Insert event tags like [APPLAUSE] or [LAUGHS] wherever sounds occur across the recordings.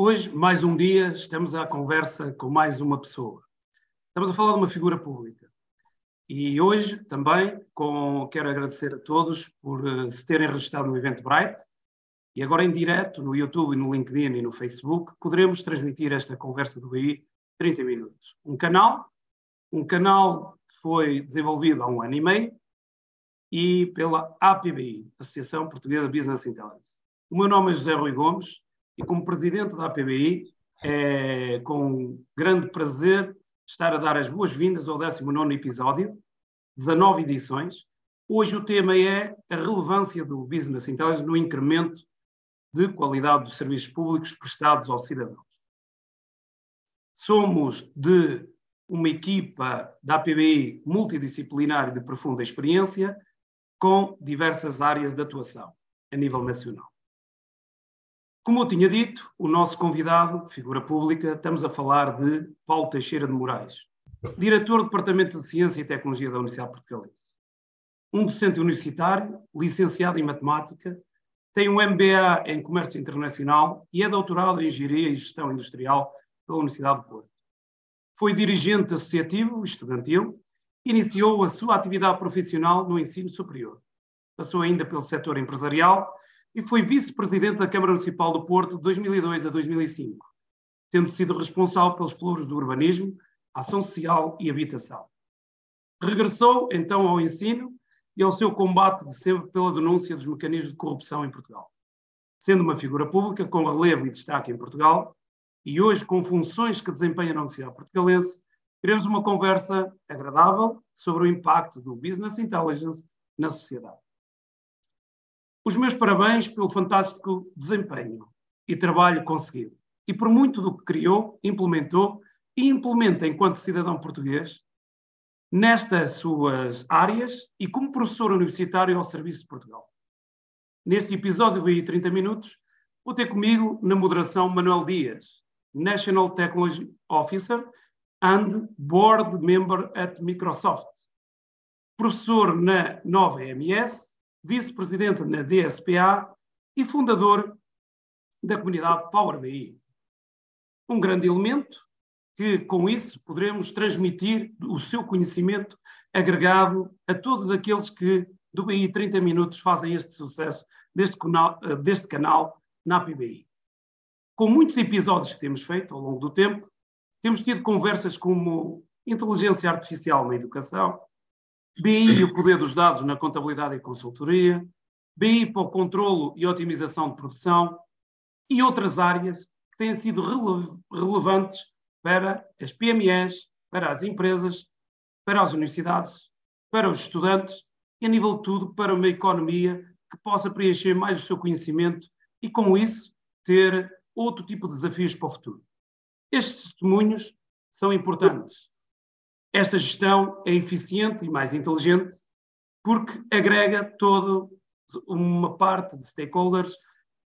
Hoje, mais um dia, estamos à conversa com mais uma pessoa. Estamos a falar de uma figura pública. E hoje também com, quero agradecer a todos por uh, se terem registrado no evento Bright. E agora em direto no YouTube, no LinkedIn e no Facebook, poderemos transmitir esta conversa do BI 30 minutos. Um canal, um canal que foi desenvolvido há um ano e meio e pela APBI, Associação Portuguesa Business Intelligence. O meu nome é José Rui Gomes e como presidente da APBI é com grande prazer estar a dar as boas-vindas ao 19 episódio, 19 edições. Hoje o tema é a relevância do Business Intelligence no incremento de qualidade dos serviços públicos prestados aos cidadãos. Somos de uma equipa da APBI multidisciplinar e de profunda experiência, com diversas áreas de atuação a nível nacional. Como eu tinha dito, o nosso convidado, figura pública, estamos a falar de Paulo Teixeira de Moraes, diretor do Departamento de Ciência e Tecnologia da Universidade Portugalense. Um docente universitário, licenciado em Matemática, tem um MBA em Comércio Internacional e é doutorado em Engenharia e Gestão Industrial pela Universidade de Porto. Foi dirigente associativo estudantil, iniciou a sua atividade profissional no ensino superior. Passou ainda pelo setor empresarial e foi vice-presidente da Câmara Municipal do Porto de 2002 a 2005, tendo sido responsável pelos pluros do urbanismo, ação social e habitação. Regressou então ao ensino e ao seu combate de sempre pela denúncia dos mecanismos de corrupção em Portugal. Sendo uma figura pública com relevo e destaque em Portugal, e hoje com funções que desempenha na Universidade Portugalense, teremos uma conversa agradável sobre o impacto do Business Intelligence na sociedade. Os meus parabéns pelo fantástico desempenho e trabalho conseguido. E por muito do que criou, implementou e implementa enquanto cidadão português nestas suas áreas e como professor universitário ao serviço de Portugal. Neste episódio de 30 minutos, vou ter comigo na moderação Manuel Dias, National Technology Officer and Board Member at Microsoft, professor na nova MS vice-presidente na DSPA e fundador da comunidade Power BI. Um grande elemento que, com isso, poderemos transmitir o seu conhecimento agregado a todos aqueles que, do BI 30 Minutos, fazem este sucesso deste canal, deste canal na PBI. Com muitos episódios que temos feito ao longo do tempo, temos tido conversas como inteligência artificial na educação, BI e o poder dos dados na contabilidade e consultoria, BI para o controlo e otimização de produção. E outras áreas que têm sido rele relevantes para as PMEs, para as empresas, para as universidades, para os estudantes e, a nível de tudo, para uma economia que possa preencher mais o seu conhecimento e, com isso, ter outro tipo de desafios para o futuro. Estes testemunhos são importantes esta gestão é eficiente e mais inteligente porque agrega toda uma parte de stakeholders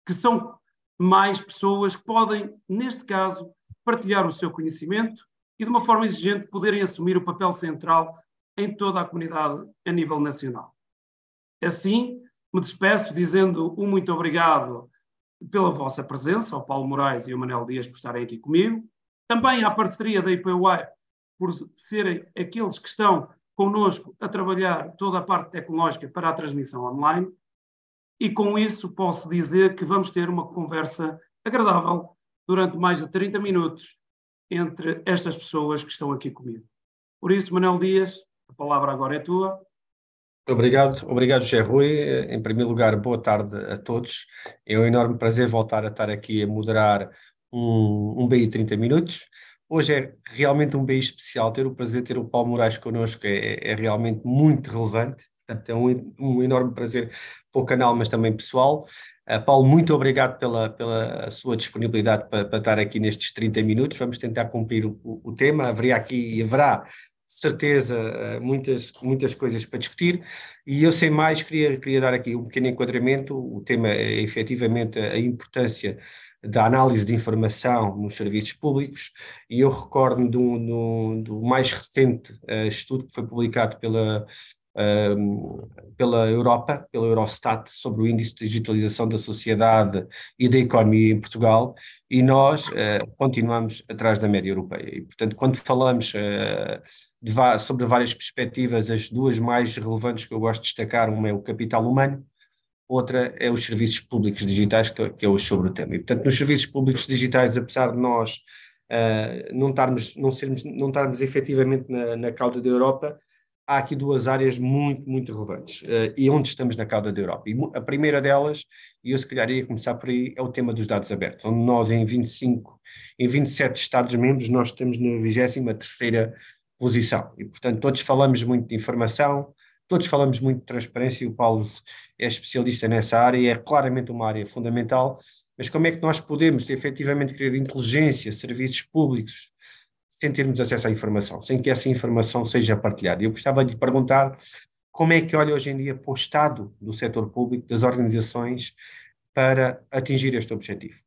que são mais pessoas que podem, neste caso, partilhar o seu conhecimento e, de uma forma exigente, poderem assumir o papel central em toda a comunidade a nível nacional. Assim, me despeço dizendo um muito obrigado pela vossa presença, ao Paulo Moraes e ao Manel Dias por estarem aqui comigo, também à parceria da IPUI por serem aqueles que estão connosco a trabalhar toda a parte tecnológica para a transmissão online. E com isso posso dizer que vamos ter uma conversa agradável durante mais de 30 minutos entre estas pessoas que estão aqui comigo. Por isso, Manuel Dias, a palavra agora é tua. Obrigado, obrigado, José Rui. Em primeiro lugar, boa tarde a todos. É um enorme prazer voltar a estar aqui a moderar um, um BI 30 minutos. Hoje é realmente um bem especial. Ter o prazer de ter o Paulo Moraes connosco é, é realmente muito relevante. Portanto, é um, um, enorme prazer para o canal, mas também pessoal. Uh, Paulo, muito obrigado pela, pela sua disponibilidade para, para, estar aqui nestes 30 minutos. Vamos tentar cumprir o, o tema. Haveria aqui e haverá certeza uh, muitas, muitas coisas para discutir. E eu, sem mais, queria, queria dar aqui um pequeno enquadramento. O tema é efetivamente a importância da análise de informação nos serviços públicos, e eu recordo do, do, mais recente uh, estudo que foi publicado pela, uh, pela Europa, pela Eurostat, sobre o índice de digitalização da sociedade e da economia em Portugal, e nós uh, continuamos atrás da média europeia. E, portanto, quando falamos uh, sobre várias perspectivas, as duas mais relevantes que eu gosto de destacar, uma é o capital humano, outra é os serviços públicos digitais, que é o sobre o tema. E, portanto, nos serviços públicos digitais, apesar de nós uh, não, estarmos, não, sermos, não estarmos efetivamente na, na cauda da Europa, há aqui duas áreas muito, muito relevantes uh, e onde estamos na cauda da Europa. E a primeira delas, e eu se calhar ia começar por aí, é o tema dos dados abertos, onde nós em 25, em 27 Estados-membros, nós estamos na 23ª posição. E, portanto, todos falamos muito de informação, todos falamos muito de transparência, e o Paulo é especialista nessa área e é claramente uma área fundamental, mas como é que nós podemos efetivamente criar inteligência, serviços públicos, sem termos acesso à informação, sem que essa informação seja partilhada? Eu gostava de lhe perguntar como é que olha hoje em dia para o estado do setor público, das organizações, para atingir este objetivo?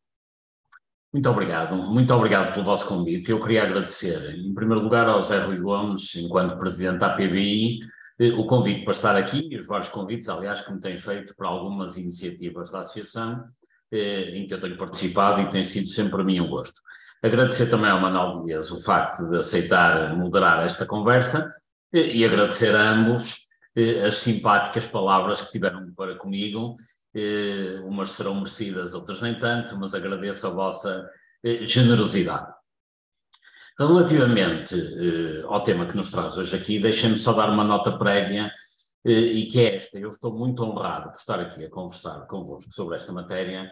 Muito obrigado, muito obrigado pelo vosso convite. Eu queria agradecer, em primeiro lugar, ao Zé Rui Gomes, enquanto presidente da APBI, eh, o convite para estar aqui e os vários convites, aliás, que me têm feito para algumas iniciativas da Associação, eh, em que eu tenho participado e tem sido sempre para mim um gosto. Agradecer também ao Manuel Dias o facto de aceitar moderar esta conversa eh, e agradecer a ambos as simpáticas palavras que tiveram para comigo. Umas serão merecidas, outras nem tanto, mas agradeço a vossa generosidade. Relativamente ao tema que nos traz hoje aqui, deixem-me só dar uma nota prévia e que é esta. Eu estou muito honrado por estar aqui a conversar convosco sobre esta matéria,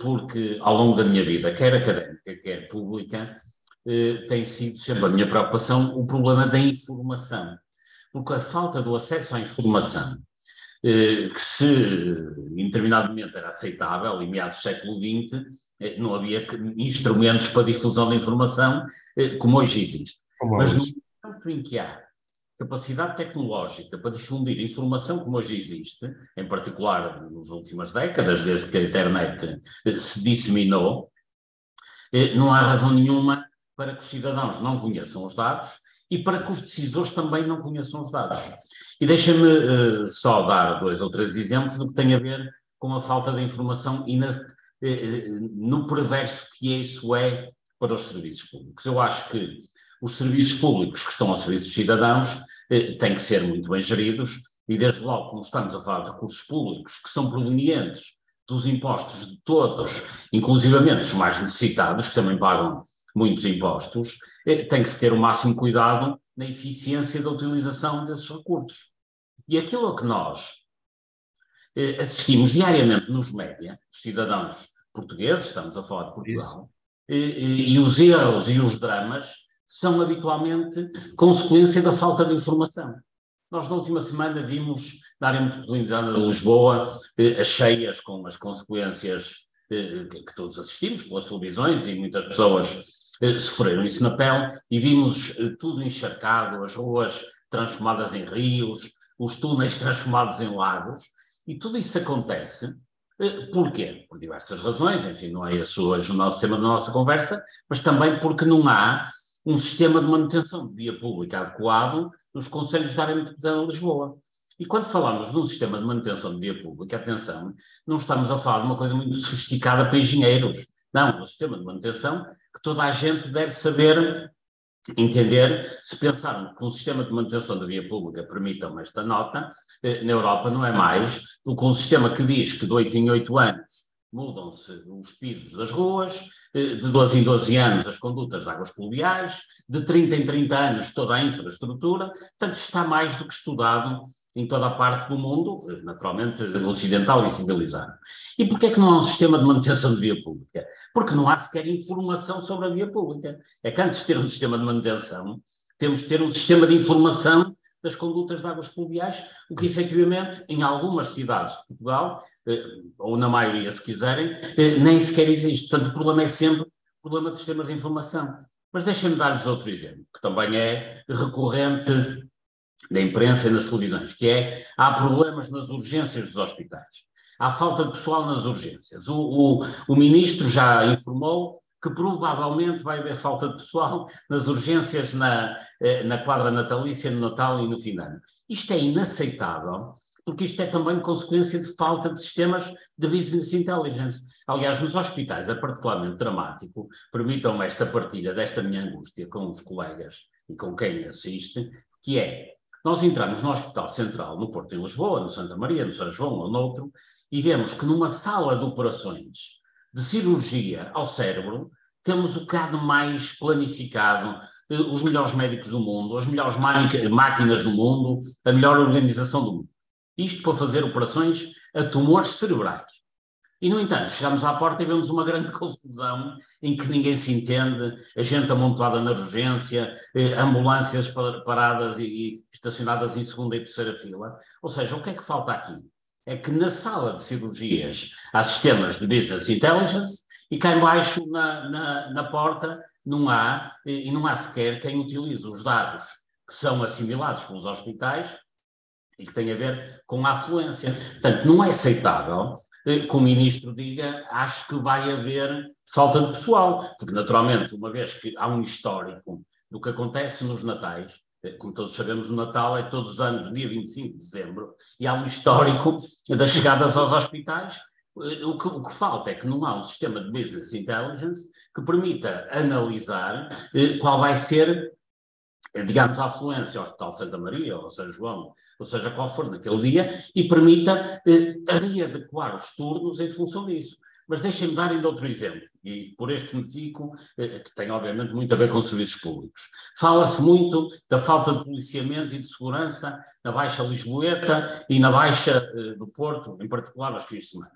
porque ao longo da minha vida, quer académica, quer pública, tem sido sempre a minha preocupação o problema da informação. Porque a falta do acesso à informação, que se em determinado momento era aceitável, em meados do século XX, não havia instrumentos para difusão da informação como hoje existe. Como Mas no momento em que há capacidade tecnológica para difundir informação como hoje existe, em particular nas últimas décadas, desde que a internet eh, se disseminou, não há razão nenhuma para que os cidadãos não conheçam os dados e para que os decisores também não conheçam os dados. E deixa-me só dar dois ou três exemplos do que tem a ver com a falta de informação e na, no perverso que isso é para os serviços públicos. Eu acho que os serviços públicos que estão ao serviço dos cidadãos eh, têm que ser muito bem geridos e, desde logo, como estamos a falar de recursos públicos que são provenientes dos impostos de todos, inclusivamente os mais necessitados, que também pagam muitos impostos, eh, tem que se ter o máximo cuidado na eficiência da utilização desses recursos. E aquilo a que nós eh, assistimos diariamente nos média, os cidadãos portugueses, estamos a falar de Portugal, e, e, e, os erros e os dramas são habitualmente consequência da falta de informação. Nós, na última semana, vimos na área metropolitana de Lisboa eh, as cheias com as consequências eh, que todos assistimos pelas televisões e muitas pessoas eh, sofreram isso na pele e vimos eh, tudo encharcado, as ruas transformadas em rios, os túneis [LAUGHS] transformados em lagos e tudo isso acontece Porquê? Por diversas razões, enfim, não é esse hoje o nosso tema da nossa conversa, mas também porque não há um sistema de manutenção de via pública adequado nos Conselhos da área metropolitana de Lisboa. E quando falamos de um sistema de manutenção de via pública, atenção, não estamos a falar de uma coisa muito sofisticada para engenheiros. Não, um sistema de manutenção que toda a gente deve saber entender. Se pensarmos que um sistema de manutenção da via pública permita esta nota, eh, na Europa não é mais do que um sistema que diz que de 8 em 8 anos mudam-se os pisos das ruas, eh, de 12 em 12 anos as condutas de águas pluviais, de 30 em 30 anos toda a infraestrutura, portanto está mais do que estudado em toda a parte do mundo, naturalmente ocidental e civilizado. E porquê é que não há um sistema de manutenção de via pública? Porque não há sequer informação sobre a via pública. É que antes de ter um sistema de manutenção, temos de ter um sistema de informação das condutas de águas pluviais, o que efetivamente em algumas cidades de Portugal eh, ou na maioria, se quiserem, eh, nem sequer existe. Portanto, o problema é sempre o problema de sistemas de informação. Mas deixem-me dar-lhes outro exemplo, que também é recorrente na imprensa e nas televisões, que é há problemas nas urgências dos hospitais. Há falta de pessoal nas urgências. O, o, o ministro já informou que provavelmente vai haver falta de pessoal nas urgências na, eh, na quadra natalícia, no Natal e no fim de ano. Isto é inaceitável, porque isto é também consequência de falta de sistemas de business intelligence. Aliás, nos hospitais é particularmente dramático, permitam-me esta partilha desta minha angústia com os colegas e com quem assiste, que é, nós entramos no Hospital Central, no Porto, em Lisboa, no Santa Maria, no São João ou noutro, e vemos que numa sala de operações de cirurgia ao cérebro, temos o bocado mais planificado, eh, os melhores médicos do mundo, as melhores máquinas do mundo, a melhor organização do mundo. Isto para fazer operações a tumores cerebrais. E, no entanto, chegamos à porta e vemos uma grande [LAUGHS] confusão em que ninguém se entende, a gente amontoada na urgência, eh, ambulâncias paradas e estacionadas em segunda e terceira fila. Ou seja, o que é que falta aqui? é que na sala de cirurgias há sistemas de business intelligence e cá embaixo na, na, na porta não há, e não há sequer quem utilize os dados que são assimilados pelos hospitais e que têm a ver com a afluência. Portanto, não é aceitável eh, que o ministro diga acho que vai haver falta de pessoal, porque naturalmente, uma vez que há um histórico do que acontece nos natais, eh, como todos sabemos, o Natal é todos os anos, dia 25 de dezembro, e há um histórico das chegadas aos hospitais. Eh, o que, o que, falta é que não há um sistema de business intelligence que permita analisar eh, qual vai ser, digamos, a afluência ao Hospital Santa Maria ou São João, ou seja, qual for naquele dia, e permita readequar os turnos em função disso. Mas deixem-me dar ainda outro exemplo, e por este motivo, eh, que tem obviamente muito a ver com serviços públicos. Fala-se muito da falta de policiamento e de segurança na Baixa Lisboeta e na Baixa eh, do Porto, em particular aos fins de semana.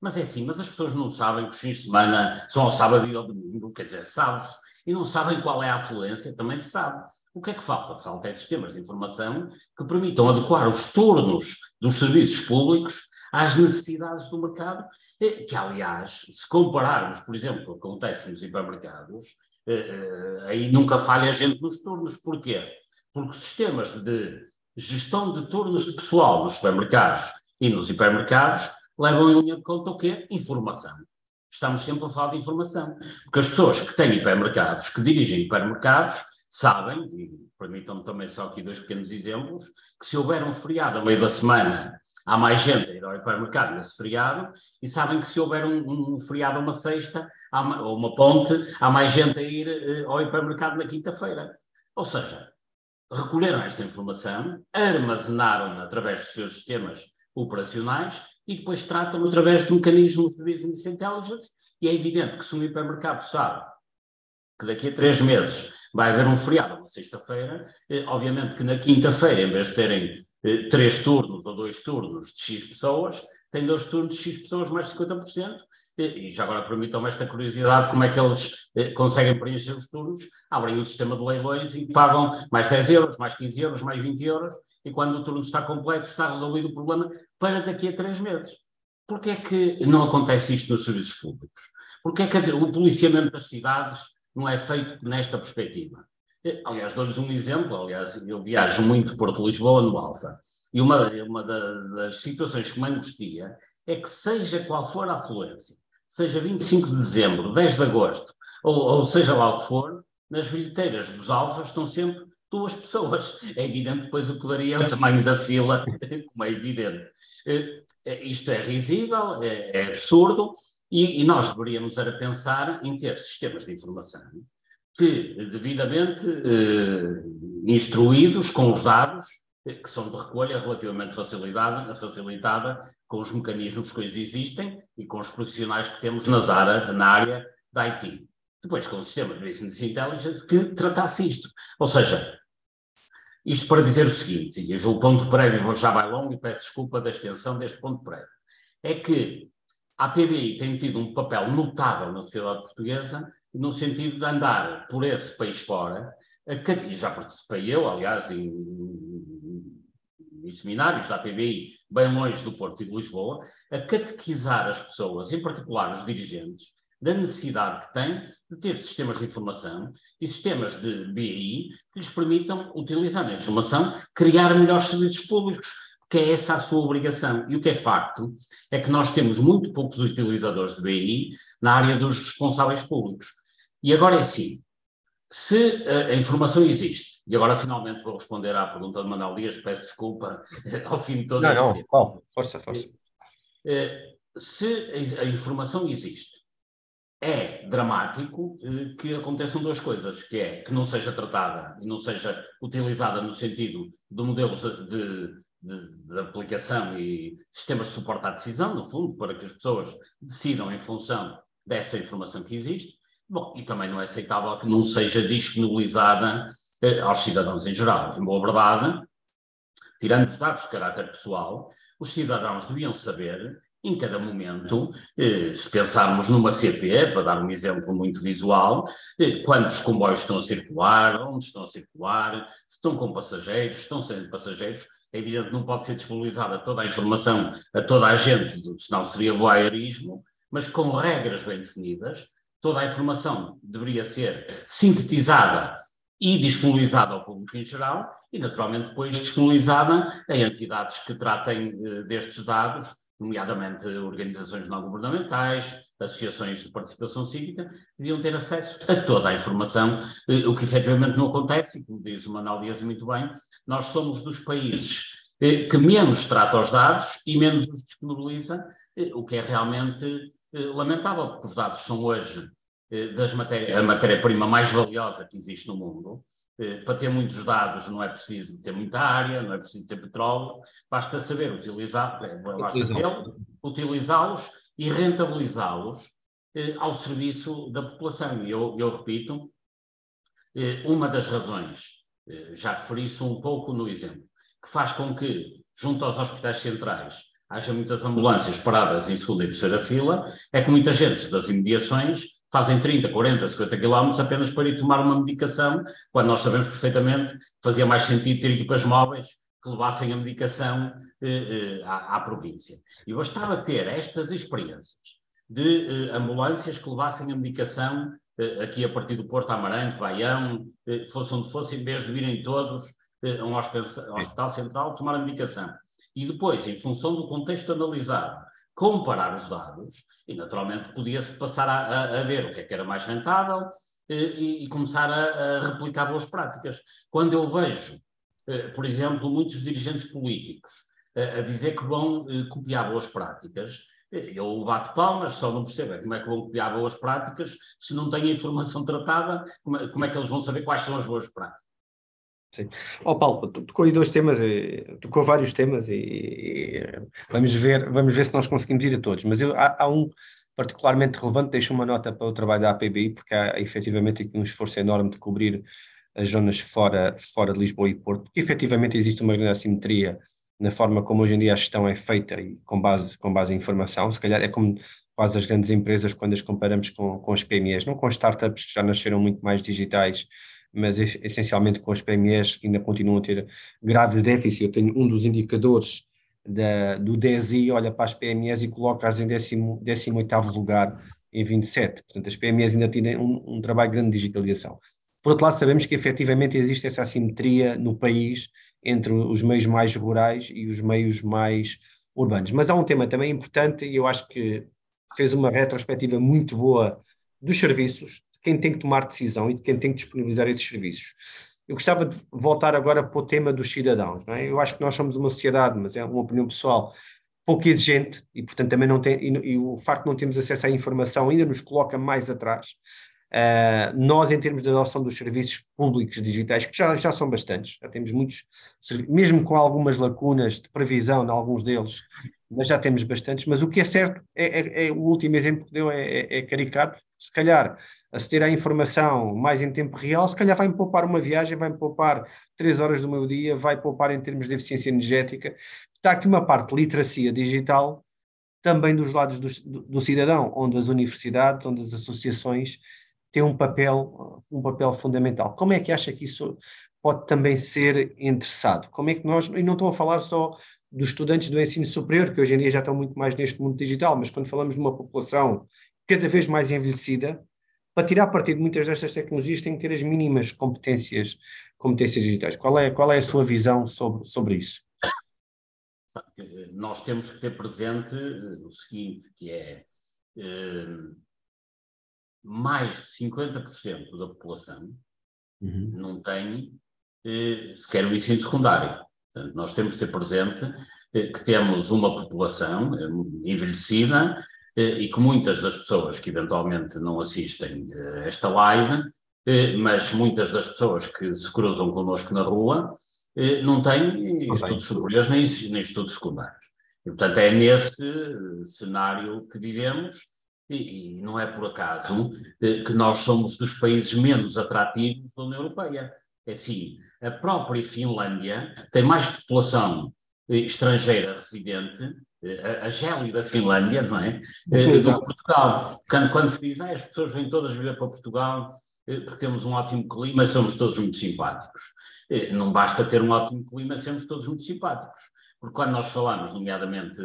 Mas é assim, mas as pessoas não sabem que os fins de semana são ao sábado e ao domingo, quer dizer, sabe-se, e não sabem qual é a afluência, também se sabe. O que é que falta? Falta é sistemas de informação que permitam adequar os turnos dos serviços públicos às necessidades do mercado que aliás, se compararmos, por exemplo, o que acontece nos hipermercados, eh, eh, aí nunca falha a gente nos turnos. Porquê? Porque sistemas de gestão de turnos de pessoal nos supermercados e nos hipermercados levam em linha de conta o quê? Informação. Estamos sempre a falar de informação. Porque as pessoas que têm hipermercados, que dirigem hipermercados, sabem, e permitam-me também só aqui dois pequenos exemplos, que se houver um feriado a meio da semana há mais gente a ir ao hipermercado nesse feriado e sabem que se houver um, um feriado uma sexta uma, ou uma ponte, há mais gente a ir uh, ao hipermercado na quinta-feira. Ou seja, recolheram esta informação, armazenaram-na através dos seus sistemas operacionais e depois tratam através de mecanismos de business intelligence e é evidente que se um hipermercado sabe que daqui a três meses vai haver um feriado, uma sexta-feira, eh, obviamente que na quinta-feira, em vez de terem eh, três turnos ou dois turnos de X pessoas, tem dois turnos de X pessoas mais 50%, e já agora permitam-me esta curiosidade, como é que eles eh, conseguem preencher os turnos, abrem um sistema de leilões e pagam mais 10 euros, mais 15 euros, mais 20 euros, e quando o turno está completo está resolvido o problema para daqui a três meses. Porquê é que não acontece isto nos serviços públicos? Porquê é que o policiamento das cidades não é feito nesta perspectiva? Aliás, dou-lhes um exemplo. Aliás, eu viajo muito Porto-Lisboa no Alfa. E uma, uma das situações que me angustia é que, seja qual for a afluência, seja 25 de dezembro, 10 de agosto, ou, ou seja lá o que for, nas bilheteiras dos alfas estão sempre duas [LAUGHS] pessoas. É evidente depois o que varia é o tamanho da fila, [LAUGHS] como é evidente. Eh, isto é risível, é, é absurdo, e, e, nós deveríamos era pensar em ter sistemas de informação que, devidamente eh, instruídos com os dados, eh, que são de recolha relativamente facilitada, facilitada com os mecanismos que hoje existem e com os profissionais que temos nas na área da IT. Depois, com o sistema de Business Intelligence que tratasse isto. Ou seja, isto para dizer o seguinte, e o ponto prévio já vai longo e peço desculpa da extensão deste ponto prévio, é que a PBI tem tido um papel notável na sociedade portuguesa no sentido de andar por esse país fora, e já participei eu, aliás, em, em seminários da PBI, bem longe do Porto e de Lisboa, a catequizar as pessoas, em particular os dirigentes, da necessidade que têm de ter sistemas de informação e sistemas de BI que lhes permitam, utilizando a informação, criar melhores serviços públicos, porque é essa a sua obrigação. E o que é facto é que nós temos muito poucos utilizadores de BI na área dos responsáveis públicos. E agora é sim, se a informação existe, e agora finalmente vou responder à pergunta de Manuel Dias, peço desculpa [LAUGHS] ao fim de todo não, este não, tempo. Não, força, força. Eh, se a informação existe, é dramático eh, que aconteçam duas coisas, que é que não seja tratada e não seja utilizada no sentido de modelos de, de, de, aplicação e sistemas de suporte à decisão, no fundo, para que as pessoas decidam em função dessa informação que existe. Bom, e também não é aceitável que não seja disponibilizada eh, aos cidadãos em geral. Em boa verdade, tirando os dados de caráter pessoal, os cidadãos deviam saber em cada momento, eh, se pensarmos numa CPE, para dar um exemplo muito visual, eh, quantos comboios estão a circular, onde estão a circular, se estão com passageiros, estão sem passageiros, é evidente que não pode ser disponibilizada toda a informação a toda a gente, senão seria voyeurismo, mas com regras bem definidas, toda a informação deveria ser sintetizada e disponibilizada ao público em geral e, naturalmente, depois disponibilizada a entidades que tratem eh, destes dados nomeadamente organizações não governamentais, associações de participação cívica, deviam ter acesso a toda a informação, eh, o que efetivamente não acontece, e como diz o Manuel Dias muito bem, nós somos dos países eh, que menos trata os dados e menos os disponibiliza, eh, o que é realmente lamentável, porque os dados são hoje das matéria, a matéria-prima mais valiosa que existe no mundo, para ter muitos dados não é preciso ter muita área, não é preciso ter petróleo, basta saber utilizar, eh, utilizá-los e rentabilizá-los eh, ao serviço da população. E eu, eu repito, eh, uma das razões, eh, já referi isso um pouco no exemplo, que faz com que, junto aos hospitais centrais, haja muitas ambulâncias paradas em segunda e terceira fila, é que muita gente das imediações fazem 30, 40, 50 quilómetros apenas para ir tomar uma medicação, quando nós sabemos perfeitamente que fazia mais sentido ter equipas móveis que levassem a medicação eh, eh, à, à, província. E bastava ter estas experiências de eh, ambulâncias que levassem a medicação eh, aqui a partir do Porto Amarante, Baião, eh, fosse onde fosse, em vez de virem todos eh, a um hospital central tomar a medicação. E depois, em função do contexto analisado, comparar os dados e, naturalmente, podia-se passar a, a, ver o que é que era mais rentável eh, e, e começar a, a, replicar boas práticas. Quando eu vejo, eh, por exemplo, muitos dirigentes políticos eh, a dizer que vão copiar boas práticas, eu bato palmas, só não percebo é como é que vão copiar boas práticas se não têm a informação tratada, como é, como é que eles vão saber quais são as boas práticas? Sim. Oh, Paulo, tocou aí dois temas, tocou vários temas e, e, vamos, ver, vamos ver se nós conseguimos ir a todos. Mas eu, há, há, um particularmente relevante, deixo uma nota para o trabalho da APBI, porque há efetivamente aqui um esforço enorme de cobrir as zonas fora, fora de Lisboa e Porto, porque efetivamente existe uma grande assimetria na forma como hoje em dia a gestão é feita e com base, com base em informação. Se calhar é como quase as grandes empresas quando as comparamos com, com as PMEs, não com as startups que já nasceram muito mais digitais mas essencialmente com as PMEs que ainda continuam a ter graves déficits. Eu tenho um dos indicadores da, do DSI, olha para as PMEs e coloca-as em 18 lugar em 27. Portanto, as PMEs ainda têm um, um trabalho grande de digitalização. Por outro lado, sabemos que efetivamente existe essa assimetria no país entre os meios mais rurais e os meios mais urbanos. Mas há um tema também importante e eu acho que fez uma retrospectiva muito boa dos serviços, quem tem que tomar decisão e de quem tem que disponibilizar esses serviços. Eu gostava de voltar agora para o tema dos cidadãos. É? Eu acho que nós somos uma sociedade, mas é uma opinião pessoal, pouco exigente e, portanto, também não tem, e, e o facto de não termos acesso à informação ainda nos coloca mais atrás. Uh, nós, em termos de adoção dos serviços públicos digitais, que já, já são bastantes, já temos muitos, mesmo com algumas lacunas de previsão de alguns deles, mas já temos bastantes. Mas o que é certo, é, é, é o último exemplo que deu é, é, é caricato, se calhar aceder à informação mais em tempo real, se calhar vai-me poupar uma viagem, vai-me poupar três horas do meu dia, vai poupar em termos de eficiência energética. Está aqui uma parte de literacia digital também dos lados do, do, cidadão, onde as universidades, onde as associações têm um papel, um papel fundamental. Como é que acha que isso pode também ser interessado? Como é que nós, e não estou a falar só dos estudantes do ensino superior, que hoje em dia já estão muito mais neste mundo digital, mas quando falamos de uma população cada vez mais envelhecida, para tirar partido de muitas destas tecnologias tem que ter as mínimas competências, competências digitais. Qual é, qual é a sua visão sobre, sobre isso? Nós temos que ter presente eh, o seguinte, que é eh, mais de 50% da população uhum. não tem eh, sequer o ensino secundário. Portanto, nós temos de ter presente eh, que temos uma população eh, envelhecida e que muitas das pessoas que eventualmente não assistem a esta live, mas muitas das pessoas que se cruzam connosco na rua, não têm estudos superiores nem, nem estudos secundários. E, portanto, é nesse cenário que vivemos e, e não é por acaso que nós somos dos países menos atrativos da União Europeia. É assim, a própria Finlândia tem mais população estrangeira residente, a, a gélida Finlândia, não é? Do que Portugal. Quando, quando se diz, ah, as pessoas vêm todas viver para Portugal porque temos um ótimo clima somos todos muito simpáticos. Não basta ter um ótimo clima, sermos todos muito simpáticos. Porque quando nós falamos, nomeadamente,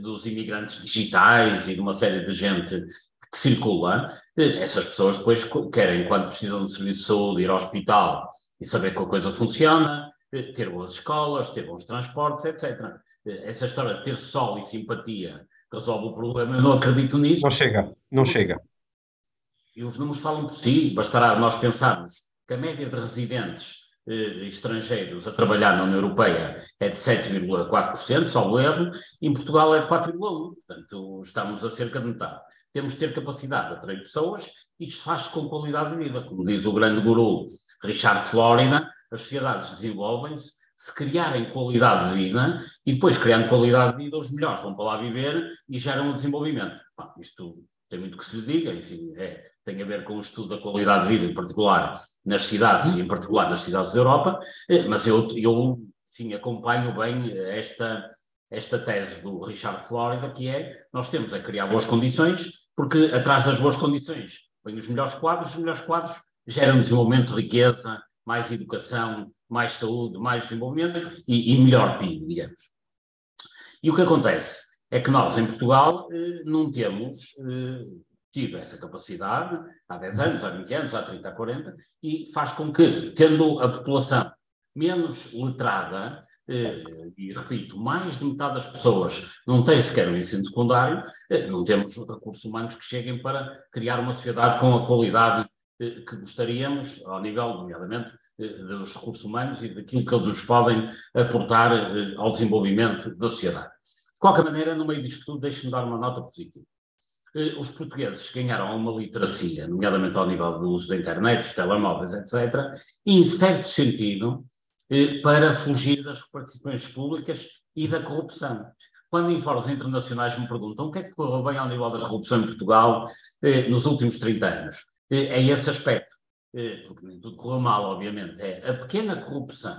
dos imigrantes digitais e de uma série de gente que circula, essas pessoas depois querem, quando precisam de serviço de saúde, ir ao hospital e saber que a coisa funciona, ter boas escolas, ter bons transportes, etc. Essa história de ter sol e simpatia resolve o problema, eu não acredito nisso. Não chega, não chega. E os números falam por si, bastará nós pensarmos que a média de residentes eh, estrangeiros a trabalhar na União Europeia é de 7,4%, salvo erro, e em Portugal é de 4,1%, portanto estamos a cerca de metade. Temos de ter capacidade de atrair pessoas e isto faz com qualidade de vida. Como diz o grande guru Richard Florida, as sociedades desenvolvem-se se criarem qualidade de vida e depois criando qualidade de vida, os melhores vão para lá viver e geram o desenvolvimento. Bom, isto tem muito que se lhe diga, enfim, é, tem a ver com o estudo da qualidade de vida, em particular nas cidades e em particular nas cidades da Europa, é, mas eu, eu enfim, acompanho bem esta, esta tese do Richard Florida, que é nós temos a criar boas condições, porque atrás das boas condições vêm os melhores quadros, os melhores quadros geram desenvolvimento, riqueza, mais educação, mais saúde, mais desenvolvimento e, e melhor PIB, digamos. E o que acontece é que nós, em Portugal, eh, não temos eh, tido essa capacidade há 10 anos, há 20 anos, há 30, há 40, e faz com que, tendo a população menos letrada, eh, e repito, mais de metade das pessoas não tem sequer o um ensino secundário, não temos recursos humanos que cheguem para criar uma sociedade com a qualidade que gostaríamos, ao nível, nomeadamente, dos recursos humanos e daquilo que eles nos podem aportar eh, ao desenvolvimento da sociedade. De qualquer maneira, no meio disto tudo, deixe-me dar uma nota positiva. Eh, os portugueses ganharam uma literacia, nomeadamente ao nível do uso da internet, dos telemóveis, etc., em certo sentido, eh, para fugir das repartições públicas e da corrupção. Quando em fóruns internacionais me perguntam o que é que correu bem ao nível da corrupção em Portugal nos últimos 30 anos, é esse aspecto. Eh, porque nem tudo correu mal, obviamente, é a pequena corrupção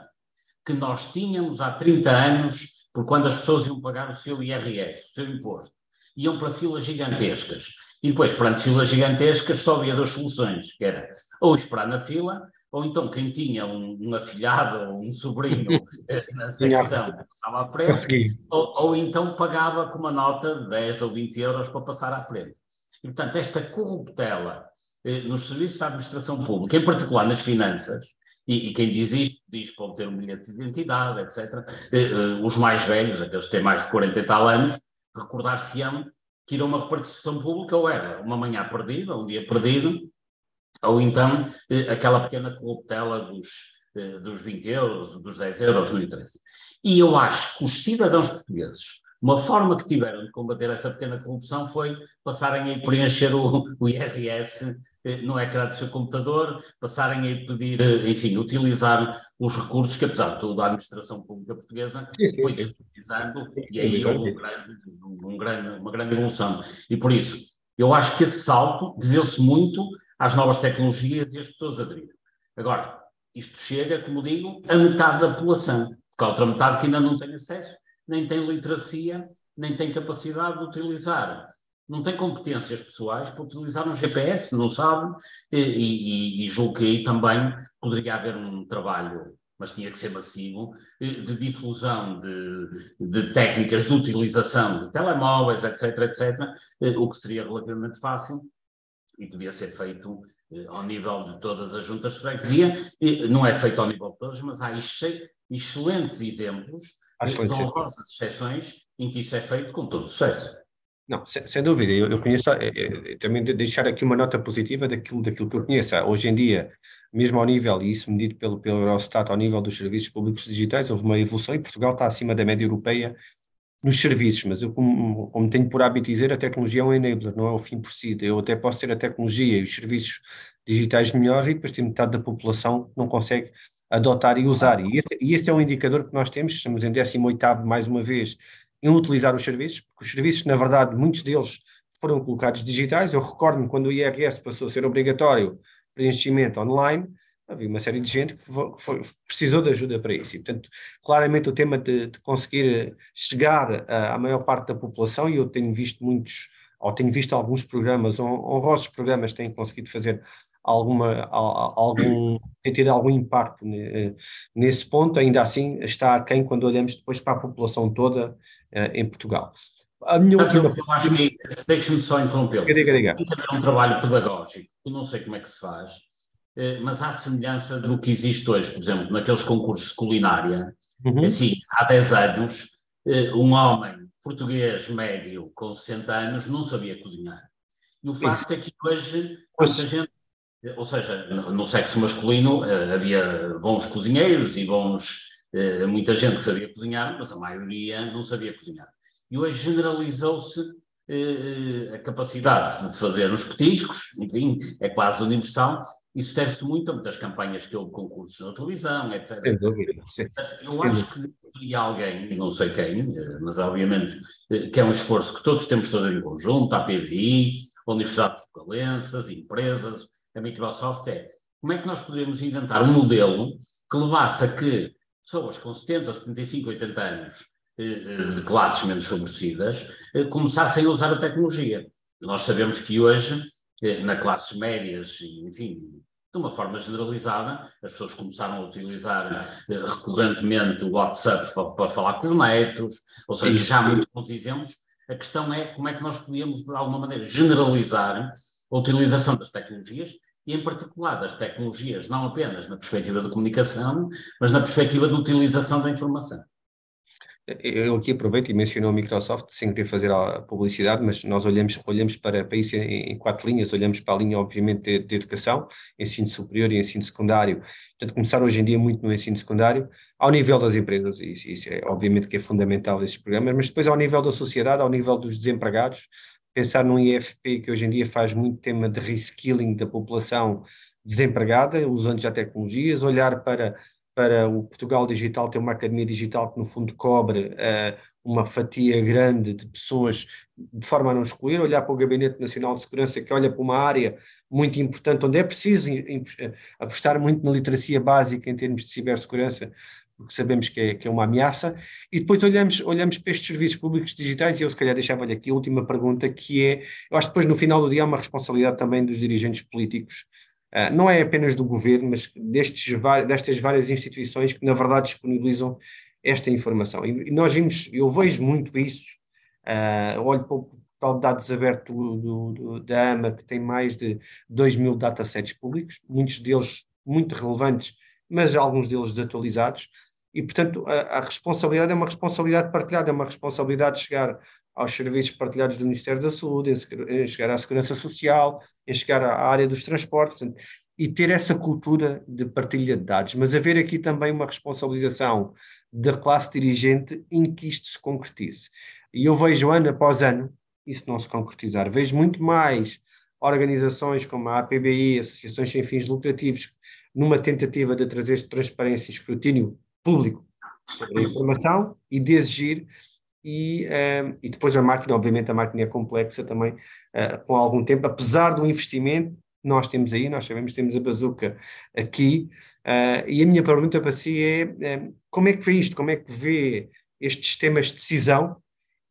que nós tínhamos há 30 anos, por quando as pessoas iam pagar o seu IRS, o seu imposto, iam para filas gigantescas. E depois, perante filas gigantescas, só havia duas soluções, que era ou esperar na fila, ou então quem tinha um, um afilhado ou um sobrinho [LAUGHS] eh, na secção passava à frente, ou, ou, então pagava com uma nota de 10 ou 20 euros para passar à frente. E, portanto, esta corruptela nos serviços da administração pública, em particular nas finanças, e, e, quem diz isto diz para obter um bilhete de identidade, etc. Eh, eh, os mais velhos, aqueles que têm mais de 40 e tal anos, recordar-se-ão que ir a uma repartição pública ou era uma manhã perdida, um dia perdido, ou então aquela pequena corruptela dos, dos 20 euros, dos 10 euros, não interessa. E eu acho que os cidadãos portugueses, uma forma que tiveram de combater essa pequena corrupção foi passarem a preencher o, o IRS eh, no ecrã do seu computador, passarem a pedir, eh, enfim, utilizar os recursos que, apesar de tudo, a administração pública portuguesa foi disponibilizando e aí houve um grande, um grande, uma grande evolução. E por isso, eu acho que esse salto deveu-se muito às novas tecnologias e às pessoas aderiram. Agora, isto chega, como digo, a metade da população, porque há outra metade que ainda não tem acesso, nem tem literacia, nem tem capacidade de utilizar não tem competências pessoais para utilizar um GPS, não sabe, e, e, e julgo que aí também poderia haver um trabalho, mas tinha que ser massivo, de difusão de, de técnicas de utilização de telemóveis, etc, etc, o que seria relativamente fácil e podia ser feito eh, ao nível de todas as juntas de freguesia, não é feito ao nível de todas, mas há excelentes exemplos, de honrosas exceções, em que isso é feito com todo sucesso. Não, sem, sem dúvida, eu, eu conheço, é, é, também de deixar aqui uma nota positiva daquilo, daquilo que eu conheço. Hoje em dia, mesmo ao nível, e isso medido pelo, pelo Eurostat, ao nível dos serviços públicos digitais, houve uma evolução e Portugal está acima da média europeia nos serviços, mas eu, como, como tenho por hábito dizer, a tecnologia é um enabler, não é o fim por si. Eu até posso ter a tecnologia e os serviços digitais melhores e depois tem metade da população que não consegue adotar e usar. E esse, e esse é um indicador que nós temos, estamos em 18º mais uma vez, em utilizar os serviços, porque os serviços, na verdade, muitos deles foram colocados digitais. Eu recordo-me quando o IRS passou a ser obrigatório preenchimento online, havia uma série de gente que foi, precisou de ajuda para isso. E, portanto, claramente o tema de, de conseguir chegar à maior parte da população, e eu tenho visto muitos, ou tenho visto alguns programas, honrosos programas têm conseguido fazer alguma, algum, tem tido algum impacto nesse ponto, ainda assim está aquém quando olhamos depois para a população toda eh, em Portugal. A minha Sabe, última... Eu acho que, deixe-me só interrompê-lo. Tem que haver um trabalho pedagógico, eu não sei como é que se faz, eh, mas há semelhança do que existe hoje, por exemplo, naqueles concursos de culinária, uhum. assim, há 10 anos, eh, um homem português médio com 60 anos não sabia cozinhar. E o facto Isso. é que hoje muita gente ou seja, no sexo masculino eh, havia bons cozinheiros e bons, eh, muita gente que sabia cozinhar, mas a maioria não sabia cozinhar. E hoje generalizou-se eh, a capacidade de fazer uns petiscos, enfim, é quase universal. Isso deve-se muito a muitas campanhas que houve concursos na televisão, etc. Eu acho que e alguém, não sei quem, mas obviamente que é um esforço que todos temos de fazer em conjunto, a PBI, a Universidade de Portugalense, as empresas, a Microsoft é como é que nós podemos inventar um modelo que levasse a que pessoas com 70, 75, 80 anos eh, eh, de classes menos favorecidas eh, começassem a usar a tecnologia. Nós sabemos que hoje, na classes médias, enfim, de uma forma generalizada, as pessoas começaram a utilizar recorrentemente o WhatsApp para, falar com os netos, ou seja, Isso. já há muito bons exemplos. A questão é como é que nós podíamos, de alguma maneira, generalizar a utilização das tecnologias e, em particular, das tecnologias, não apenas na perspectiva da comunicação, mas na perspectiva da utilização da informação. Eu aqui aproveito e menciono a Microsoft, sem querer fazer a publicidade, mas nós olhamos, olhamos para, para isso em, em quatro linhas, olhamos para a linha, obviamente, de, de, educação, ensino superior e ensino secundário. Portanto, começar hoje em dia muito no ensino secundário, ao nível das empresas, isso, isso é obviamente que é fundamental esses programas, mas depois ao nível da sociedade, ao nível dos desempregados, pensar num IFP que hoje em dia faz muito tema de reskilling da população desempregada, usando já tecnologias, olhar para, para o Portugal Digital, ter uma academia digital que no fundo cobre uh, uma fatia grande de pessoas de forma a não excluir, olhar para o Gabinete Nacional de Segurança que olha para uma área muito importante, onde é preciso apostar muito na literacia básica em termos de cibersegurança, porque sabemos que é, que é uma ameaça, e depois olhamos, olhamos para estes serviços públicos digitais, e eu se calhar deixava-lhe aqui a última pergunta, que é, eu acho que depois no final do dia há uma responsabilidade também dos dirigentes políticos, uh, não é apenas do governo, mas destes, destas várias instituições que na verdade disponibilizam esta informação. E, nós vimos, eu vejo muito isso, uh, olho para o portal de dados aberto do, do, da AMA, que tem mais de 2 mil datasets públicos, muitos deles muito relevantes, mas alguns deles desatualizados, e, portanto, a, a, responsabilidade é uma responsabilidade partilhada, é uma responsabilidade de chegar aos serviços partilhados do Ministério da Saúde, em, chegar à Segurança Social, em chegar à área dos transportes, portanto, e ter essa cultura de partilha de dados, mas haver aqui também uma responsabilização da classe dirigente em que isto se concretize. E eu vejo ano após ano isso não se concretizar. Vejo muito mais organizações como a APBI, associações sem fins lucrativos, numa tentativa de trazer transparência e escrutínio público sobre a informação e de exigir e, ehm, e depois a máquina, obviamente a máquina é complexa também, uh, com algum tempo, apesar do investimento nós temos aí, nós sabemos, temos a bazuca aqui, uh, e a minha pergunta para si é, um, como é que vê isto, como é que vê estes sistemas de decisão?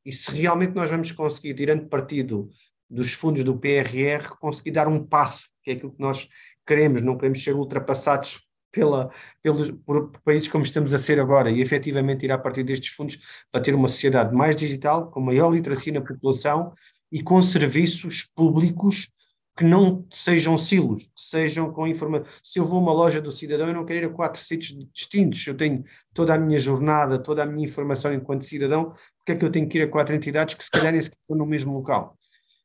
E se realmente nós vamos conseguir, tirando partido dos fundos do PRR, conseguir dar um passo, que é aquilo que nós queremos, não queremos ser ultrapassados pela, pelos, por países como estamos a ser agora e efetivamente ir a partir destes fundos para ter uma sociedade mais digital, com maior literacia na população e com serviços públicos que não sejam silos, que sejam com informação. Se eu vou a uma loja do cidadão, eu não quero ir a quatro sítios distintos. Eu tenho toda a minha jornada, toda a minha informação enquanto cidadão, porque é que eu tenho que ir a quatro entidades que se calhar nem estão no mesmo local?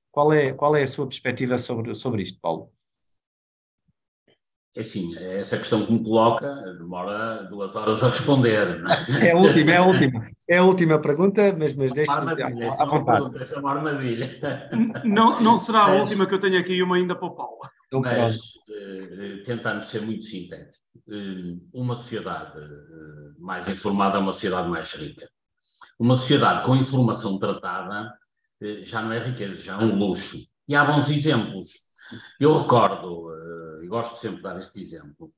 Qual é, qual é a sua perspectiva sobre, sobre isto, Paulo? É assim, essa questão que me coloca demora duas horas a responder. É? é a última, é a última. É a última pergunta, mas, mas deixe me à vontade. Essa é uma armadilha. Não, não será mas, a última que eu tenho aqui, uma ainda para o Paulo. Então, mas, uh, tentando ser muito sintético, uh, uma sociedade uh, mais informada é uma sociedade mais rica. Uma sociedade com informação tratada já não é riqueza, já é um luxo. E há bons exemplos. Eu recordo e gosto sempre de dar este exemplo,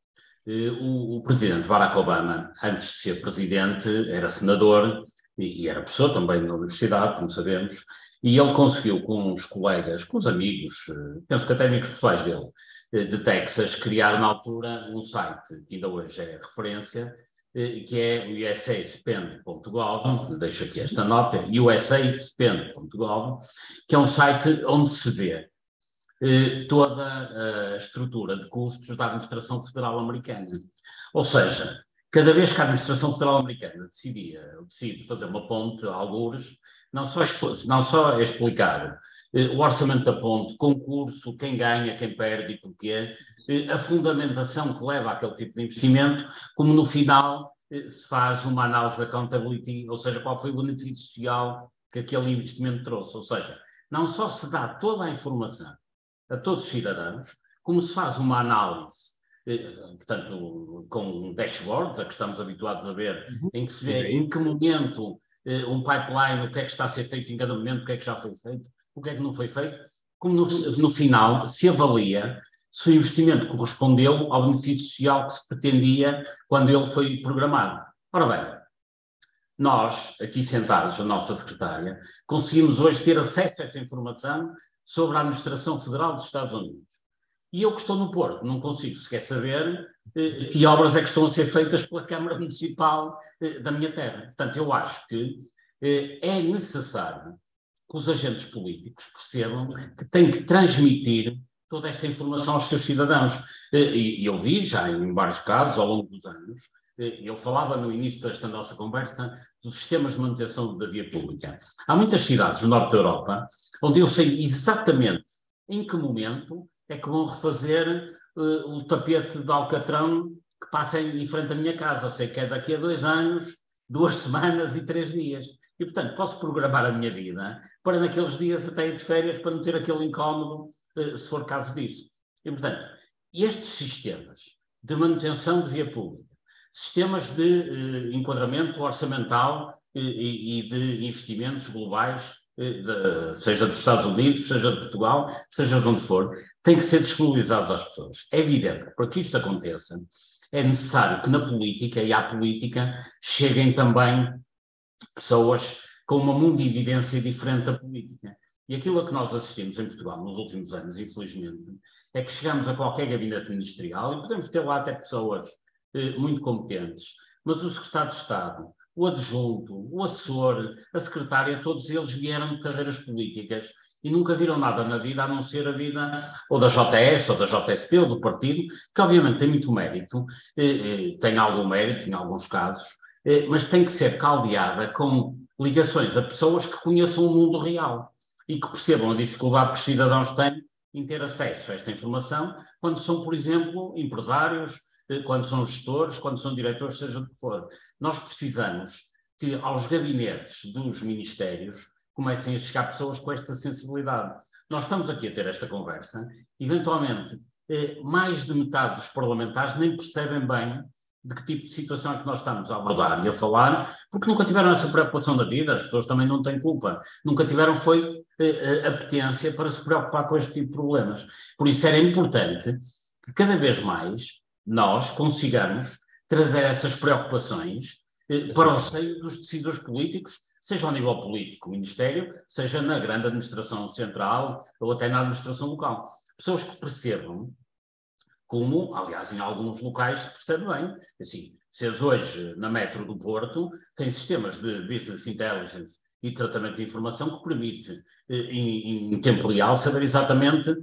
eh, o, o, presidente Barack Obama, antes de ser presidente, era senador e, e, era professor também na universidade, como sabemos, e ele conseguiu com os colegas, com os amigos, eh, penso que até amigos pessoais dele, eh, de Texas, criar na altura um site que ainda hoje é referência, que é usaspend.gov, deixo aqui esta nota, usaspend.gov, que é um site onde se vê toda a estrutura de custos da administração federal americana. Ou seja, cada vez que a administração federal americana decidia, decide fazer uma ponte, algures, não só, não só é explicado eh, o orçamento da ponte, concurso, quem ganha, quem perde e porquê, eh, a fundamentação que leva àquele tipo de investimento, como no final se faz uma análise de accountability, ou seja, qual foi o benefício social que aquele investimento trouxe. Ou seja, não só se dá toda a informação a todos os cidadãos, como se faz uma análise, eh, portanto, com dashboards, a que estamos habituados a ver, uhum. em que se vê em que momento eh, um pipeline, o que é que está a ser feito em cada momento, o que é que já foi feito, o que é que não foi feito, como no, no final se avalia se o investimento correspondeu ao benefício social que se pretendia quando ele foi programado. Ora bem, nós, aqui sentados, a nossa secretária, conseguimos hoje ter acesso a essa informação sobre a administração federal dos Estados Unidos. E eu que estou no Porto, não consigo sequer saber eh, que obras é que estão a ser feitas pela Câmara Municipal eh, da minha terra. Portanto, eu acho que eh, é necessário que os agentes políticos percebam que têm que transmitir toda esta informação aos seus cidadãos. E, eu vi já em vários casos, ao longo dos anos, eu falava no início desta nossa conversa dos sistemas de manutenção da via pública. Há muitas cidades no norte da Europa onde eu sei exatamente em que momento é que vão refazer uh, o tapete de Alcatrão que passa em, em frente à minha casa. Eu sei que é daqui a dois anos, duas [LAUGHS] semanas e três dias. E, portanto, posso programar a minha vida para naqueles dias até ir de férias para não ter aquele incómodo, uh, se for caso disso. E, portanto, estes sistemas de manutenção de via pública, sistemas de uh, enquadramento orçamental e, e de investimentos globais de, seja dos Estados Unidos, seja de Portugal, seja de onde for, têm que ser disponibilizados às pessoas. É evidente, para que isto aconteça, é necessário que na política e à política cheguem também pessoas com uma mundividência diferente da política. E aquilo a que nós assistimos em Portugal nos últimos anos, infelizmente, é que chegamos a qualquer gabinete ministerial e podemos ter lá até pessoas eh, muito competentes, mas o secretário de Estado, o adjunto, o assessor, a secretária, todos eles vieram de carreiras políticas e nunca viram nada na vida a não ser a vida ou da JS, ou da JST, ou do partido, que obviamente tem muito mérito, eh, eh, tem algum mérito em alguns casos, eh, mas tem que ser caldeada com ligações a pessoas que conheçam o mundo real e que percebam a dificuldade que os cidadãos têm em ter acesso a esta informação quando são, por exemplo, empresários, quando são gestores, quando são diretores, seja do que for. Nós precisamos que aos gabinetes dos ministérios comecem a chegar pessoas com esta sensibilidade. Nós estamos aqui a ter esta conversa, eventualmente, eh, mais de metade dos parlamentares nem percebem bem de que tipo de situação é que nós estamos a abordar e a falar, porque nunca tiveram essa preocupação da vida, as pessoas também não têm culpa, nunca tiveram foi eh, a potência para se preocupar com este tipo de problemas. Por isso era importante que cada vez mais nós consigamos trazer essas preocupações eh, para o seio dos decisores políticos, seja ao nível político, Ministério, seja na grande administração central ou até na administração local. Pessoas que percebam como, aliás, em alguns locais se percebe bem. Assim, se hoje na Metro do Porto tem sistemas de business intelligence e tratamento de informação que permite, eh, em, em tempo real, saber exatamente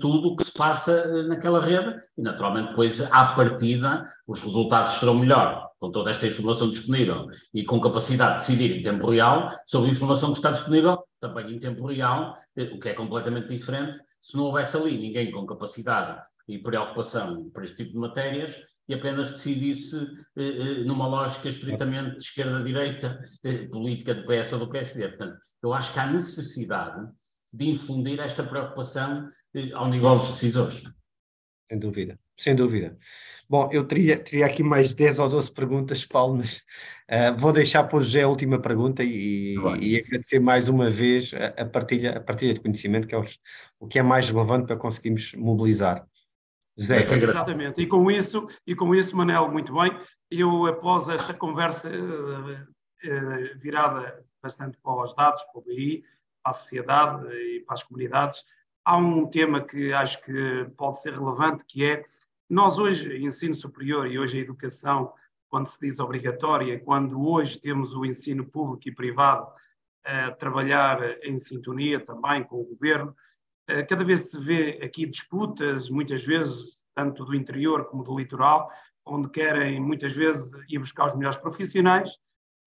tudo o que se passa naquela rede e, naturalmente, depois, à partida, os resultados serão melhor com toda esta informação disponível e com capacidade de decidir em tempo real sobre a informação que está disponível, também em tempo real, o que é completamente diferente se não houvesse ali ninguém com capacidade e preocupação para este tipo de matérias e apenas decidisse eh, eh, numa lógica estritamente de esquerda-direita, eh, política do PS ou do PSD. Portanto, eu acho que há necessidade de infundir esta preocupação eh, ao nível dos decisores. Sem dúvida, sem dúvida. Bom, eu teria, teria aqui mais 10 ou 12 perguntas, Paulo, mas uh, vou deixar para o José a última pergunta e, e agradecer mais uma vez a, a, partilha, a partilha de conhecimento, que é o, o que é mais relevante para conseguirmos mobilizar. José. É Exatamente, e com isso, e com isso, Manel, muito bem, eu após esta conversa uh, uh, virada bastante para os dados, para o BI, para a sociedade e para as comunidades, há um tema que acho que pode ser relevante, que é nós hoje, ensino superior e hoje a educação, quando se diz obrigatória, quando hoje temos o ensino público e privado a trabalhar em sintonia também com o governo, eh, cada vez se vê aqui disputas, muitas vezes, tanto do interior como do litoral, onde querem muitas vezes ir buscar os melhores profissionais,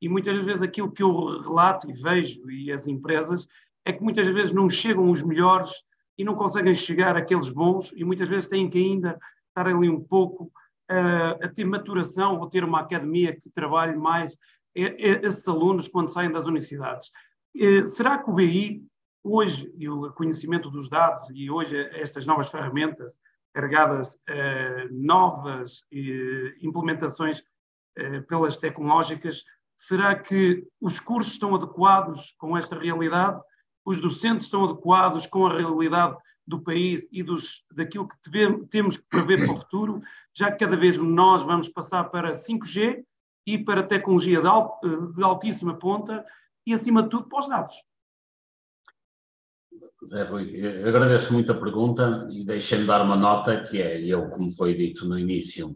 e muitas vezes aquilo que eu relato e vejo, e as empresas, é que muitas vezes não chegam os melhores e não conseguem chegar àqueles bons, e muitas vezes têm que ainda estar ali um pouco uh, a ter maturação ou ter uma academia que trabalhe mais esses alunos quando saem das universidades. Uh, será que o BI, hoje, e o conhecimento dos dados, e hoje estas novas ferramentas carregadas uh, novas implementações pelas tecnológicas, será que os cursos estão adequados com esta realidade? Os docentes estão adequados com a realidade do país e dos, daquilo que temos que prever para o futuro, já que cada vez nós vamos passar para 5G e para tecnologia de, de altíssima ponta e, acima de tudo, para os dados. Zé Rui, agradeço muito a pergunta e deixem-me dar uma nota que é, eu, como foi dito no início,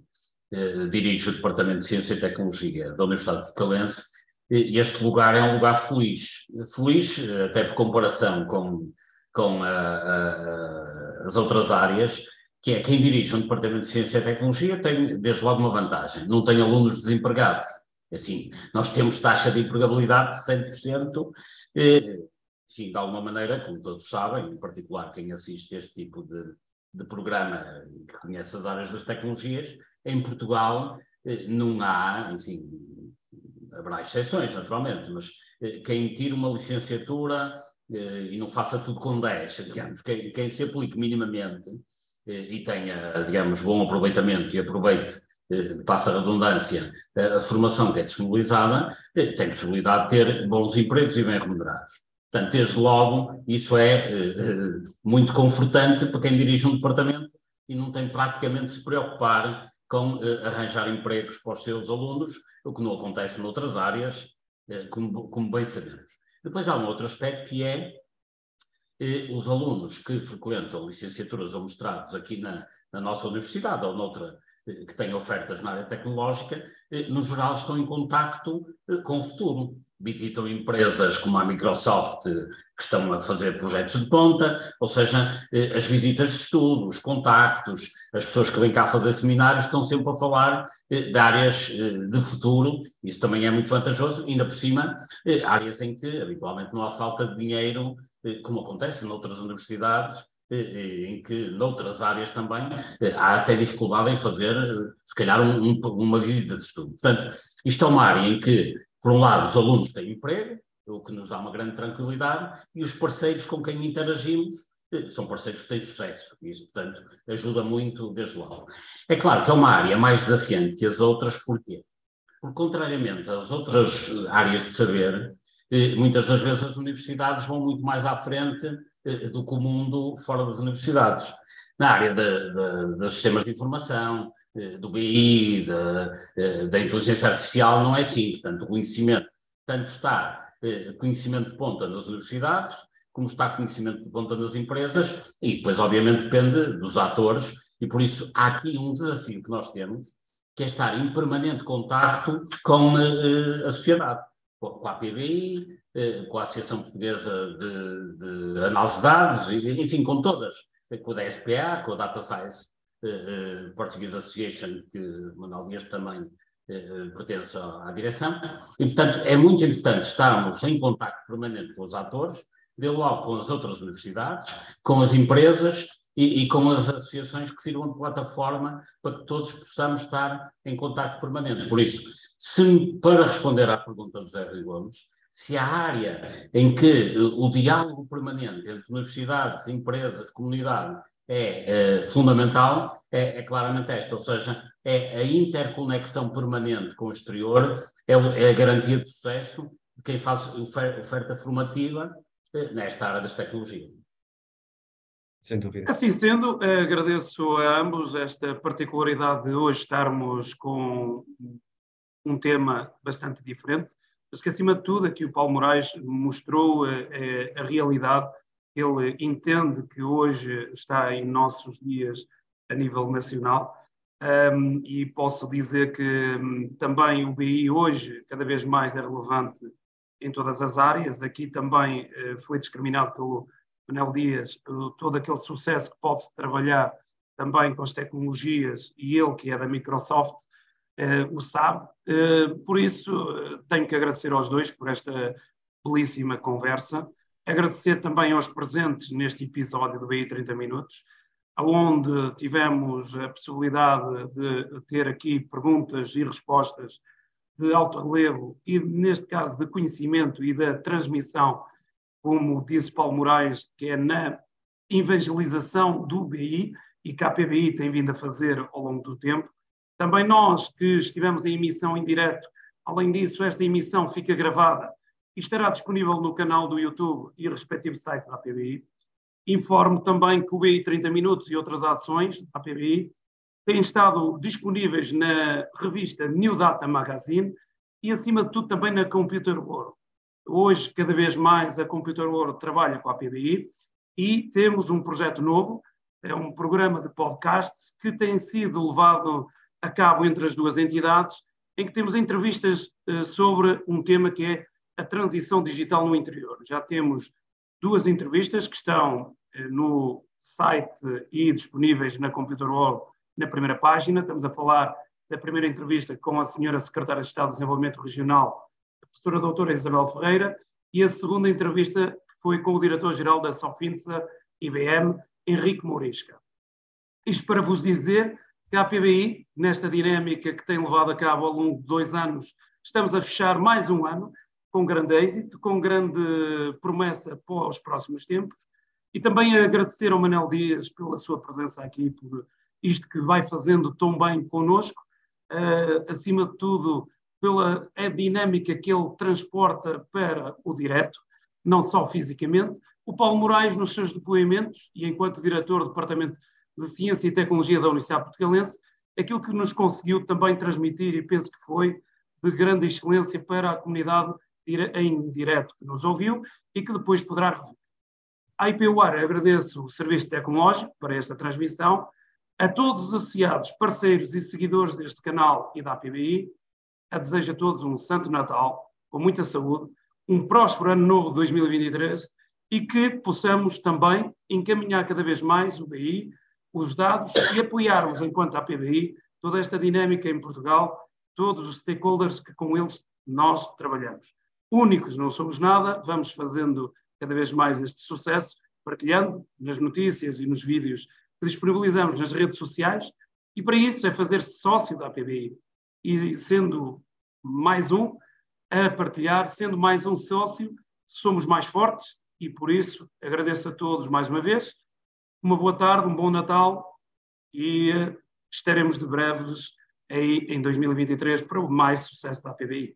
eh, dirijo o Departamento de Ciência e Tecnologia da Universidade de Calense e este lugar é um lugar feliz. Feliz, eh, até por comparação com com a, a, as outras áreas, que é quem dirige um departamento de ciência e tecnologia tem, desde logo, uma vantagem: não tem alunos desempregados. Assim, nós temos taxa de empregabilidade de 100%, e, enfim, de alguma maneira, como todos sabem, em particular quem assiste este tipo de, de programa que conhece as áreas das tecnologias, em Portugal eh, não há, enfim, haverá exceções, naturalmente, mas eh, quem tira uma licenciatura eh, e não faça tudo com 10, digamos, quem, quem se aplique minimamente e tenha, digamos, bom aproveitamento e aproveite, passa a redundância, a formação que é disponibilizada, tem possibilidade de ter bons empregos e bem remunerados. Portanto, desde logo, isso é muito confortante para quem dirige um departamento e não tem praticamente de se preocupar com arranjar empregos para os seus alunos, o que não acontece noutras áreas, como, como bem sabemos. Depois há um outro aspecto que é eh, os alunos que frequentam licenciaturas ou mestrados aqui na, na nossa universidade ou noutra eh, que tem ofertas na área tecnológica, eh, no geral estão em contacto eh, com o futuro visitam empresas como a Microsoft que estão a fazer projetos de ponta, ou seja, eh, as visitas de estudo, os contactos, as pessoas que vêm cá fazer seminários estão sempre a falar eh, de áreas eh, de futuro, isso também é muito vantajoso, ainda por cima, áreas em que habitualmente não há falta de dinheiro, como acontece noutras universidades, em que noutras áreas também há até dificuldade em fazer, se calhar, um, uma visita de estudo. Portanto, isto é uma área em que por um lado, os alunos têm emprego, o que nos dá uma grande tranquilidade, e os parceiros com quem interagimos eh, são parceiros que têm sucesso. E isso, portanto, ajuda muito desde logo. É claro que é uma área mais desafiante que as outras, porquê? Porque, contrariamente às outras áreas de saber, eh, muitas das vezes as universidades vão muito mais à frente eh, do que o mundo fora das universidades. Na área dos sistemas de informação, eh, do BI, da, eh, da inteligência artificial, não é assim. Portanto, o conhecimento, tanto está eh, conhecimento de ponta nas universidades, como está conhecimento de ponta nas empresas, e depois, obviamente, depende dos atores, e por isso há aqui um desafio que nós temos, que é estar em permanente contacto com a sociedade, com a APBI, com a Associação Portuguesa de, de Análise de Dados, enfim, com todas. Com o da SPA, com o Data Science Portuguese Association, que Manuel Dias também pertence à direção. E, portanto, é muito importante estarmos em contato permanente com os atores, de logo com as outras universidades, com as empresas e, e, com as associações que sirvam de plataforma para que todos possamos estar em contato permanente. Por isso, se, para responder à pergunta do José Rui Gomes, se a área em que o diálogo permanente entre universidades, empresas, comunidade é, é fundamental, é, é, claramente esta, ou seja, é a interconexão permanente com o exterior, é, é a garantia de sucesso de quem faz oferta formativa eh, nesta área das tecnologias. Sem dúvida. Assim sendo, eh, agradeço a ambos esta particularidade de hoje estarmos com um tema bastante diferente, mas que acima de tudo aqui o Paulo Moraes mostrou a, eh, a, a realidade, ele entende que hoje está em nossos dias a nível nacional um, e posso dizer que um, também o BI hoje cada vez mais é relevante em todas as áreas, aqui também uh, foi discriminado pelo Manel Dias, todo aquele sucesso que pode-se trabalhar também com as tecnologias, e ele, que é da Microsoft, uh, o sabe. Uh, por isso, tenho que agradecer aos dois por esta belíssima conversa. Agradecer também aos presentes neste episódio do BI 30 Minutos, onde tivemos a possibilidade de ter aqui perguntas e respostas de alto relevo e, neste caso, de conhecimento e da transmissão como disse Paulo Moraes, que é na evangelização do BI e que a PBI tem vindo a fazer ao longo do tempo. Também nós que estivemos em emissão em direto, além disso, esta emissão fica gravada e estará disponível no canal do YouTube e respectivo site da PBI. Informo também que o BI 30 Minutos e outras ações da PBI têm estado disponíveis na revista New Data Magazine e, acima de tudo, também na Computer World. Hoje, cada vez mais, a Computer World trabalha com a PBI e temos um projeto novo, é um programa de podcasts que tem sido levado a cabo entre as duas entidades, em que temos entrevistas uh, sobre um tema que é a transição digital no interior. Já temos duas entrevistas que estão uh, no site e disponíveis na Computer World na primeira página. Estamos a falar da primeira entrevista com a senhora Secretária de Estado de Desenvolvimento Regional, professora doutora Isabel Ferreira, e a segunda entrevista foi com o diretor-geral da Sofinsa IBM, Henrique Mourisca. Isto para vos dizer que a PBI, nesta dinâmica que tem levado a cabo ao longo de dois anos, estamos a fechar mais um ano com grande êxito, com grande promessa para os próximos tempos, e também agradecer ao Manel Dias pela sua presença aqui, por isto que vai fazendo tão bem connosco, uh, acima de tudo, pela a dinâmica que ele transporta para o direto, não só fisicamente. O Paulo Moraes, nos seus depoimentos, e enquanto diretor do Departamento de Ciência e Tecnologia da Universidade Portugalense, aquilo que nos conseguiu também transmitir, e penso que foi de grande excelência para a comunidade em direto que nos ouviu e que depois poderá rever. A IPUAR agradeço o serviço tecnológico para esta transmissão, a todos os associados, parceiros e seguidores deste canal e da APBI, a desejo a todos um Santo Natal, com muita saúde, um próspero ano novo de 2023 e que possamos também encaminhar cada vez mais o BI, os dados e apoiarmos, enquanto a PBI, toda esta dinâmica em Portugal, todos os stakeholders que com eles nós trabalhamos. Únicos não somos nada, vamos fazendo cada vez mais este sucesso, partilhando nas notícias e nos vídeos que disponibilizamos nas redes sociais, e para isso é fazer-se sócio da PBI e sendo mais um a partilhar, sendo mais um sócio, somos mais fortes e por isso agradeço a todos mais uma vez. Uma boa tarde, um bom Natal e estaremos de breves aí em 2023 para o mais sucesso da PBI.